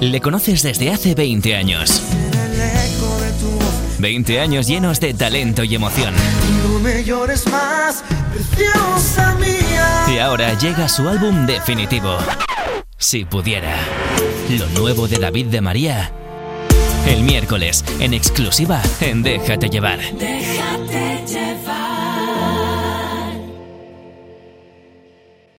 Le conoces desde hace 20 años. 20 años llenos de talento y emoción. Y ahora llega su álbum definitivo. Si pudiera. Lo nuevo de David de María. El miércoles, en exclusiva en Déjate llevar. Déjate llevar.